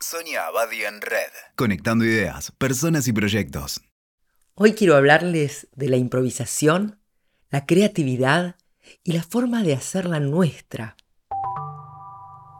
Sonia Abadi en Red. Conectando ideas, personas y proyectos. Hoy quiero hablarles de la improvisación, la creatividad y la forma de hacerla nuestra.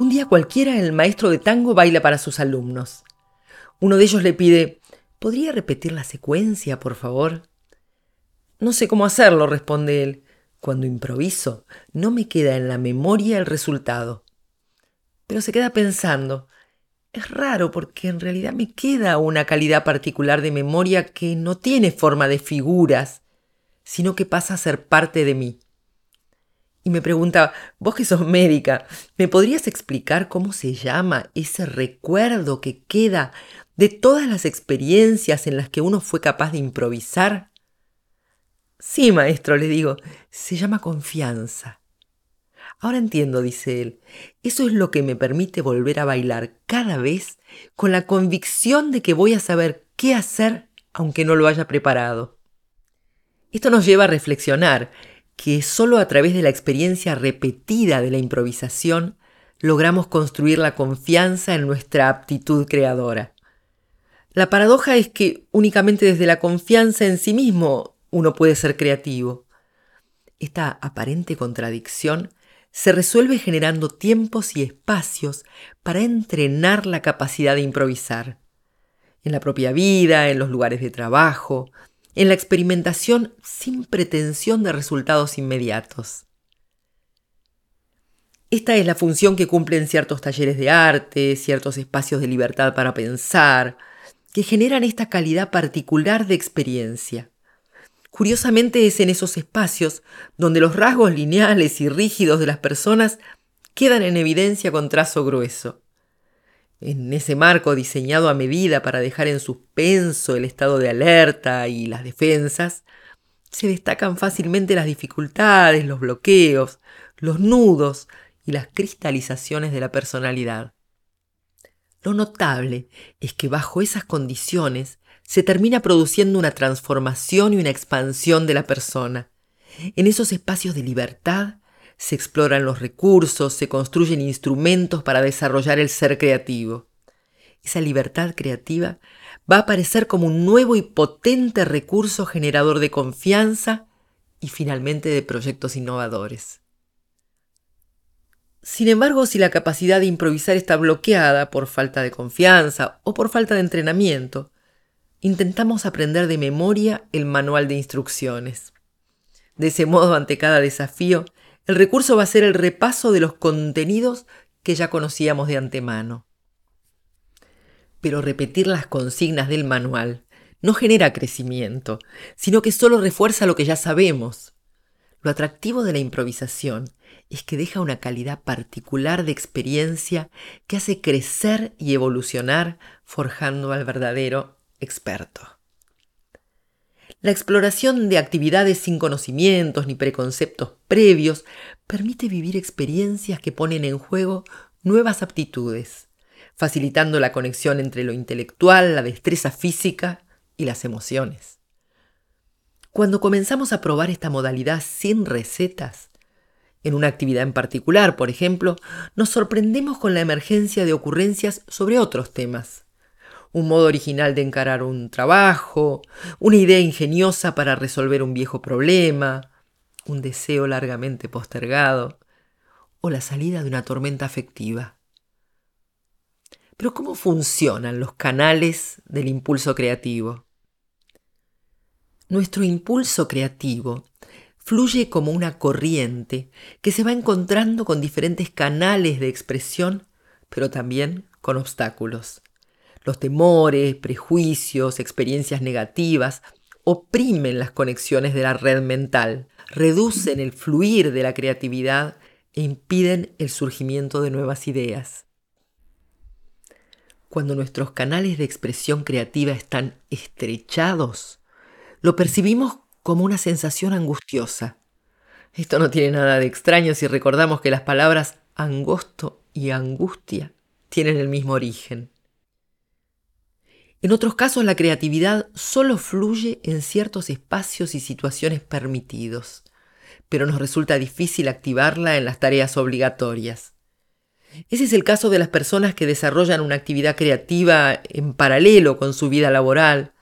Un día cualquiera el maestro de tango baila para sus alumnos. Uno de ellos le pide, ¿podría repetir la secuencia, por favor? No sé cómo hacerlo, responde él. Cuando improviso, no me queda en la memoria el resultado. Pero se queda pensando, es raro porque en realidad me queda una calidad particular de memoria que no tiene forma de figuras, sino que pasa a ser parte de mí. Y me pregunta, vos que sos médica, ¿me podrías explicar cómo se llama ese recuerdo que queda de todas las experiencias en las que uno fue capaz de improvisar? Sí, maestro, le digo, se llama confianza. Ahora entiendo, dice él. Eso es lo que me permite volver a bailar cada vez con la convicción de que voy a saber qué hacer aunque no lo haya preparado. Esto nos lleva a reflexionar que solo a través de la experiencia repetida de la improvisación logramos construir la confianza en nuestra aptitud creadora. La paradoja es que únicamente desde la confianza en sí mismo uno puede ser creativo. Esta aparente contradicción se resuelve generando tiempos y espacios para entrenar la capacidad de improvisar. En la propia vida, en los lugares de trabajo, en la experimentación sin pretensión de resultados inmediatos. Esta es la función que cumplen ciertos talleres de arte, ciertos espacios de libertad para pensar, que generan esta calidad particular de experiencia. Curiosamente es en esos espacios donde los rasgos lineales y rígidos de las personas quedan en evidencia con trazo grueso. En ese marco diseñado a medida para dejar en suspenso el estado de alerta y las defensas, se destacan fácilmente las dificultades, los bloqueos, los nudos y las cristalizaciones de la personalidad. Lo notable es que bajo esas condiciones se termina produciendo una transformación y una expansión de la persona. En esos espacios de libertad se exploran los recursos, se construyen instrumentos para desarrollar el ser creativo. Esa libertad creativa va a aparecer como un nuevo y potente recurso generador de confianza y finalmente de proyectos innovadores. Sin embargo, si la capacidad de improvisar está bloqueada por falta de confianza o por falta de entrenamiento, intentamos aprender de memoria el manual de instrucciones. De ese modo, ante cada desafío, el recurso va a ser el repaso de los contenidos que ya conocíamos de antemano. Pero repetir las consignas del manual no genera crecimiento, sino que solo refuerza lo que ya sabemos. Lo atractivo de la improvisación es que deja una calidad particular de experiencia que hace crecer y evolucionar forjando al verdadero experto. La exploración de actividades sin conocimientos ni preconceptos previos permite vivir experiencias que ponen en juego nuevas aptitudes, facilitando la conexión entre lo intelectual, la destreza física y las emociones. Cuando comenzamos a probar esta modalidad sin recetas, en una actividad en particular, por ejemplo, nos sorprendemos con la emergencia de ocurrencias sobre otros temas un modo original de encarar un trabajo, una idea ingeniosa para resolver un viejo problema, un deseo largamente postergado o la salida de una tormenta afectiva. Pero ¿cómo funcionan los canales del impulso creativo? Nuestro impulso creativo fluye como una corriente que se va encontrando con diferentes canales de expresión, pero también con obstáculos. Los temores, prejuicios, experiencias negativas oprimen las conexiones de la red mental, reducen el fluir de la creatividad e impiden el surgimiento de nuevas ideas. Cuando nuestros canales de expresión creativa están estrechados, lo percibimos como una sensación angustiosa. Esto no tiene nada de extraño si recordamos que las palabras angosto y angustia tienen el mismo origen. En otros casos la creatividad solo fluye en ciertos espacios y situaciones permitidos, pero nos resulta difícil activarla en las tareas obligatorias. Ese es el caso de las personas que desarrollan una actividad creativa en paralelo con su vida laboral,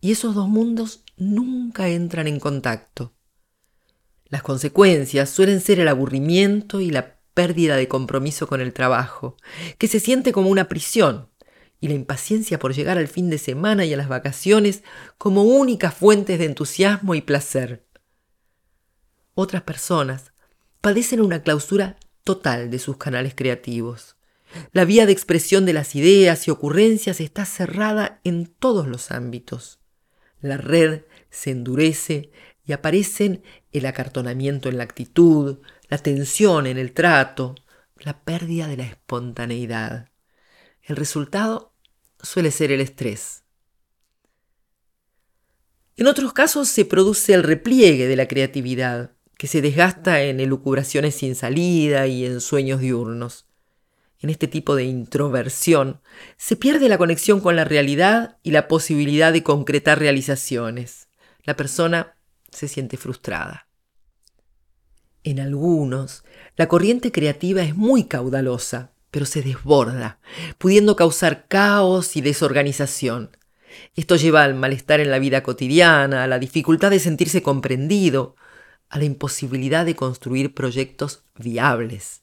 y esos dos mundos nunca entran en contacto. Las consecuencias suelen ser el aburrimiento y la pérdida de compromiso con el trabajo, que se siente como una prisión, y la impaciencia por llegar al fin de semana y a las vacaciones como únicas fuentes de entusiasmo y placer. Otras personas padecen una clausura total de sus canales creativos. La vía de expresión de las ideas y ocurrencias está cerrada en todos los ámbitos. La red se endurece y aparecen el acartonamiento en la actitud, la tensión en el trato, la pérdida de la espontaneidad. El resultado suele ser el estrés. En otros casos se produce el repliegue de la creatividad, que se desgasta en elucubraciones sin salida y en sueños diurnos. En este tipo de introversión se pierde la conexión con la realidad y la posibilidad de concretar realizaciones. La persona se siente frustrada. En algunos, la corriente creativa es muy caudalosa, pero se desborda, pudiendo causar caos y desorganización. Esto lleva al malestar en la vida cotidiana, a la dificultad de sentirse comprendido, a la imposibilidad de construir proyectos viables.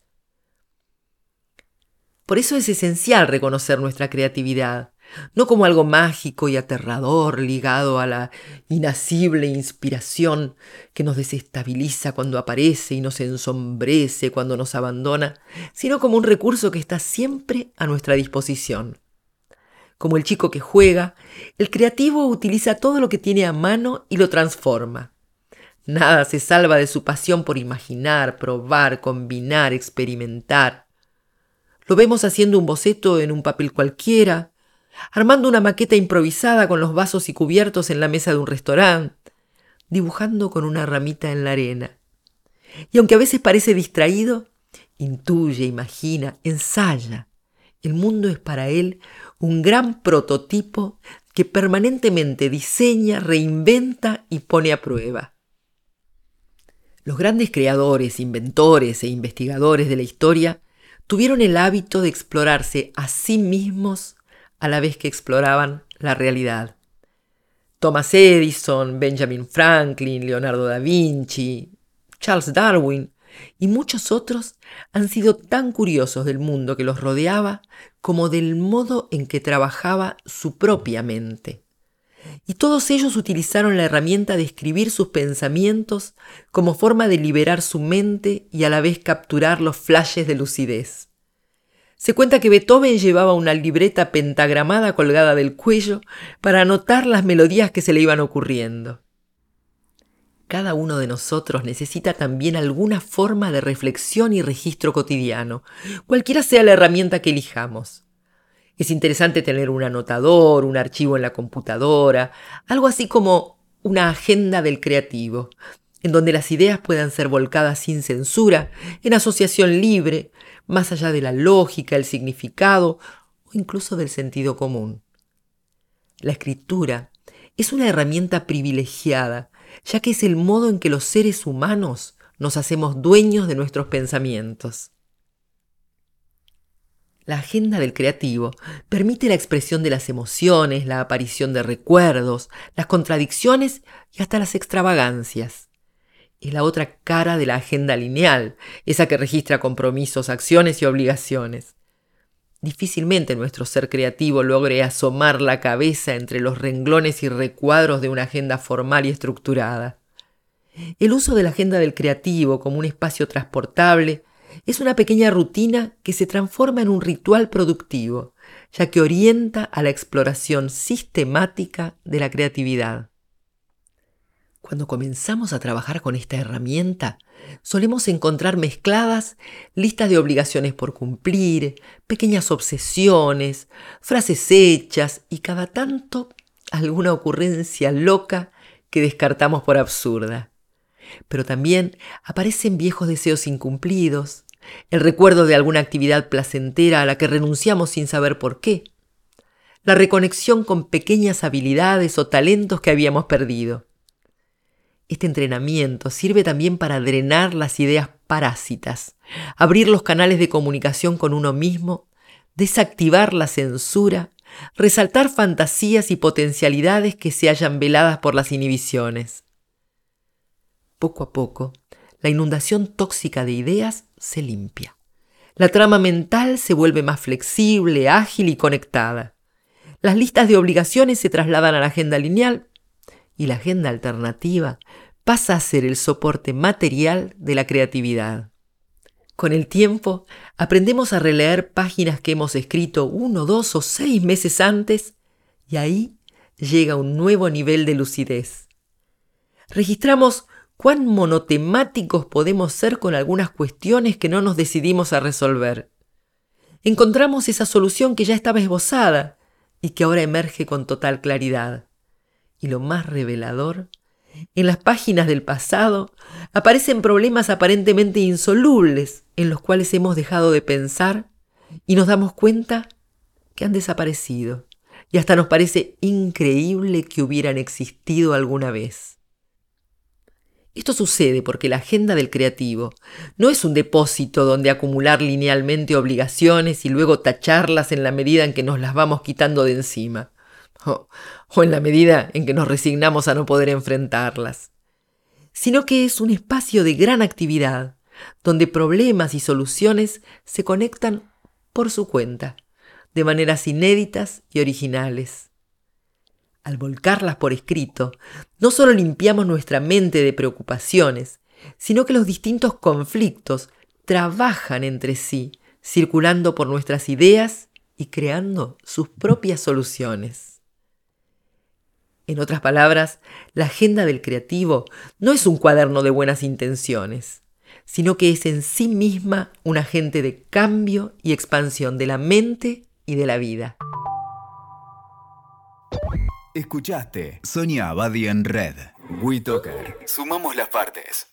Por eso es esencial reconocer nuestra creatividad, no como algo mágico y aterrador ligado a la inacible inspiración que nos desestabiliza cuando aparece y nos ensombrece cuando nos abandona, sino como un recurso que está siempre a nuestra disposición. Como el chico que juega, el creativo utiliza todo lo que tiene a mano y lo transforma. Nada se salva de su pasión por imaginar, probar, combinar, experimentar. Lo vemos haciendo un boceto en un papel cualquiera, armando una maqueta improvisada con los vasos y cubiertos en la mesa de un restaurante, dibujando con una ramita en la arena. Y aunque a veces parece distraído, intuye, imagina, ensaya. El mundo es para él un gran prototipo que permanentemente diseña, reinventa y pone a prueba. Los grandes creadores, inventores e investigadores de la historia tuvieron el hábito de explorarse a sí mismos a la vez que exploraban la realidad. Thomas Edison, Benjamin Franklin, Leonardo da Vinci, Charles Darwin y muchos otros han sido tan curiosos del mundo que los rodeaba como del modo en que trabajaba su propia mente. Y todos ellos utilizaron la herramienta de escribir sus pensamientos como forma de liberar su mente y a la vez capturar los flashes de lucidez. Se cuenta que Beethoven llevaba una libreta pentagramada colgada del cuello para anotar las melodías que se le iban ocurriendo. Cada uno de nosotros necesita también alguna forma de reflexión y registro cotidiano, cualquiera sea la herramienta que elijamos. Es interesante tener un anotador, un archivo en la computadora, algo así como una agenda del creativo, en donde las ideas puedan ser volcadas sin censura, en asociación libre, más allá de la lógica, el significado o incluso del sentido común. La escritura es una herramienta privilegiada, ya que es el modo en que los seres humanos nos hacemos dueños de nuestros pensamientos. La agenda del creativo permite la expresión de las emociones, la aparición de recuerdos, las contradicciones y hasta las extravagancias es la otra cara de la agenda lineal, esa que registra compromisos, acciones y obligaciones. Difícilmente nuestro ser creativo logre asomar la cabeza entre los renglones y recuadros de una agenda formal y estructurada. El uso de la agenda del creativo como un espacio transportable es una pequeña rutina que se transforma en un ritual productivo, ya que orienta a la exploración sistemática de la creatividad. Cuando comenzamos a trabajar con esta herramienta, solemos encontrar mezcladas listas de obligaciones por cumplir, pequeñas obsesiones, frases hechas y cada tanto alguna ocurrencia loca que descartamos por absurda. Pero también aparecen viejos deseos incumplidos, el recuerdo de alguna actividad placentera a la que renunciamos sin saber por qué, la reconexión con pequeñas habilidades o talentos que habíamos perdido. Este entrenamiento sirve también para drenar las ideas parásitas, abrir los canales de comunicación con uno mismo, desactivar la censura, resaltar fantasías y potencialidades que se hallan veladas por las inhibiciones. Poco a poco, la inundación tóxica de ideas se limpia. La trama mental se vuelve más flexible, ágil y conectada. Las listas de obligaciones se trasladan a la agenda lineal y la agenda alternativa pasa a ser el soporte material de la creatividad. Con el tiempo, aprendemos a releer páginas que hemos escrito uno, dos o seis meses antes y ahí llega un nuevo nivel de lucidez. Registramos cuán monotemáticos podemos ser con algunas cuestiones que no nos decidimos a resolver. Encontramos esa solución que ya estaba esbozada y que ahora emerge con total claridad. Y lo más revelador, en las páginas del pasado aparecen problemas aparentemente insolubles en los cuales hemos dejado de pensar y nos damos cuenta que han desaparecido y hasta nos parece increíble que hubieran existido alguna vez. Esto sucede porque la agenda del creativo no es un depósito donde acumular linealmente obligaciones y luego tacharlas en la medida en que nos las vamos quitando de encima, o, en la medida en que nos resignamos a no poder enfrentarlas, sino que es un espacio de gran actividad, donde problemas y soluciones se conectan por su cuenta, de maneras inéditas y originales. Al volcarlas por escrito, no solo limpiamos nuestra mente de preocupaciones, sino que los distintos conflictos trabajan entre sí, circulando por nuestras ideas y creando sus propias soluciones. En otras palabras, la agenda del creativo no es un cuaderno de buenas intenciones, sino que es en sí misma un agente de cambio y expansión de la mente y de la vida. Escuchaste Sonia Abadi en Red. WeToker. Sumamos las partes.